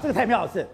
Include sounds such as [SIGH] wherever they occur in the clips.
这个太妙是，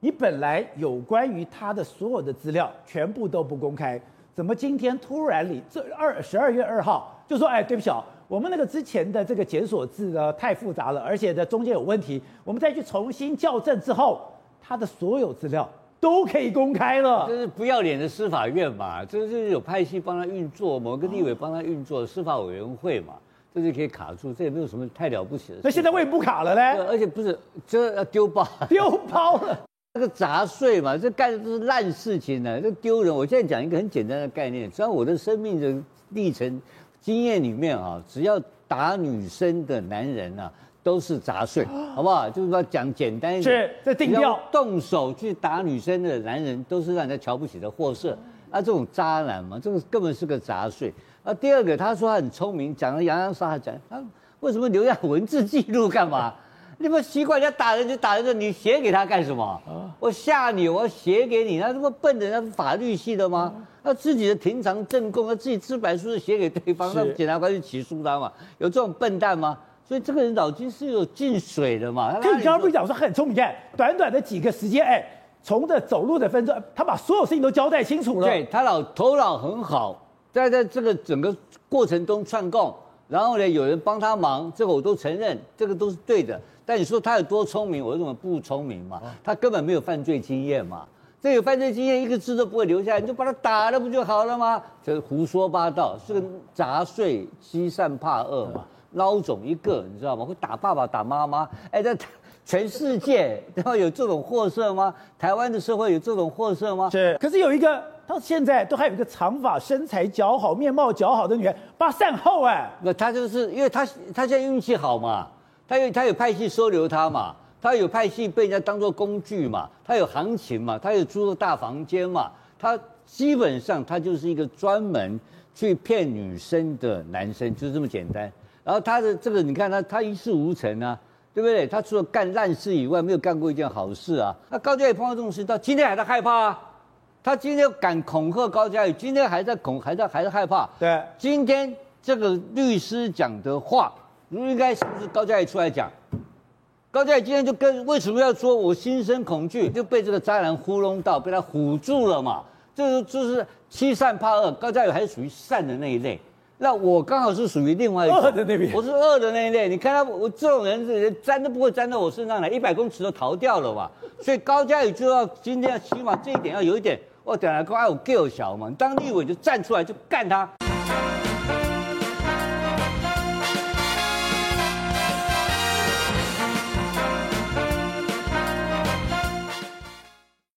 你本来有关于他的所有的资料全部都不公开，怎么今天突然里这二十二月二号就说，哎，对不起啊，我们那个之前的这个检索字呢太复杂了，而且呢中间有问题，我们再去重新校正之后，他的所有资料都可以公开了。这是不要脸的司法院嘛，这是有派系帮他运作，某个立委帮他运作司法委员会嘛。这就可以卡住，这也没有什么太了不起的。那现在为什么不卡了呢？而且不是，这要丢包，[LAUGHS] 丢包了。那个杂碎嘛，这干的都是烂事情呢，这丢人。我现在讲一个很简单的概念，只要我的生命的历程经验里面啊，只要打女生的男人啊，都是杂碎，[GASPS] 好不好？就是说讲简单一点，是这定调。动手去打女生的男人，都是让人家瞧不起的货色。啊，这种渣男嘛，这个根本是个杂碎。啊，第二个，他说他很聪明，讲了洋洋洒洒讲，他为什么留下文字记录干嘛？[LAUGHS] 你不习惯人家打人就打人的，你写给他干什么？我吓你，我写给你，他这么笨的，他是法律系的吗？他自己的庭长证供，他自己自白书是写给对方，让检察官去起诉他嘛？有这种笨蛋吗？所以这个人脑筋是有进水的嘛？可你刚刚不是讲说很聪明？看短短的几个时间，哎，从这走路的分寸，他把所有事情都交代清楚了。对，他老头脑很好。在在这个整个过程中串供，然后呢，有人帮他忙，这个我都承认，这个都是对的。但你说他有多聪明，我认为不聪明嘛，他根本没有犯罪经验嘛。这有犯罪经验，一个字都不会留下来，你就把他打了不就好了吗？这是胡说八道，是个杂碎，欺善怕恶嘛，孬种一个，你知道吗？会打爸爸打妈妈，哎，在全世界 [LAUGHS] 然后有这种货色吗？台湾的社会有这种货色吗？是，可是有一个。到现在都还有一个长发、身材姣好、面貌姣好的女人，把善后哎。那他就是因为他他现在运气好嘛，他有他有派系收留他嘛，他有派系被人家当做工具嘛，他有行情嘛，他有租个大房间嘛，他基本上他就是一个专门去骗女生的男生，就是这么简单。然后他的这个你看他他一事无成啊，对不对？他除了干烂事以外，没有干过一件好事啊。那高嘉瑜碰到这种事，到今天还在害怕啊。他今天敢恐吓高嘉瑜，今天还在恐，还在还在害怕。对，今天这个律师讲的话，应该是不是高嘉瑜出来讲？高嘉瑜今天就跟为什么要说我心生恐惧，就被这个渣男糊弄到，被他唬住了嘛？这个就是欺善怕恶，高嘉瑜还是属于善的那一类，那我刚好是属于另外一种恶的那边，我是二的那一类。你看他，我这种人是粘都不会粘到我身上来，一百公尺都逃掉了嘛。所以高嘉宇就要今天要起码这一点要有一点。我等下讲，我够小嘛，当立委就站出来就干他。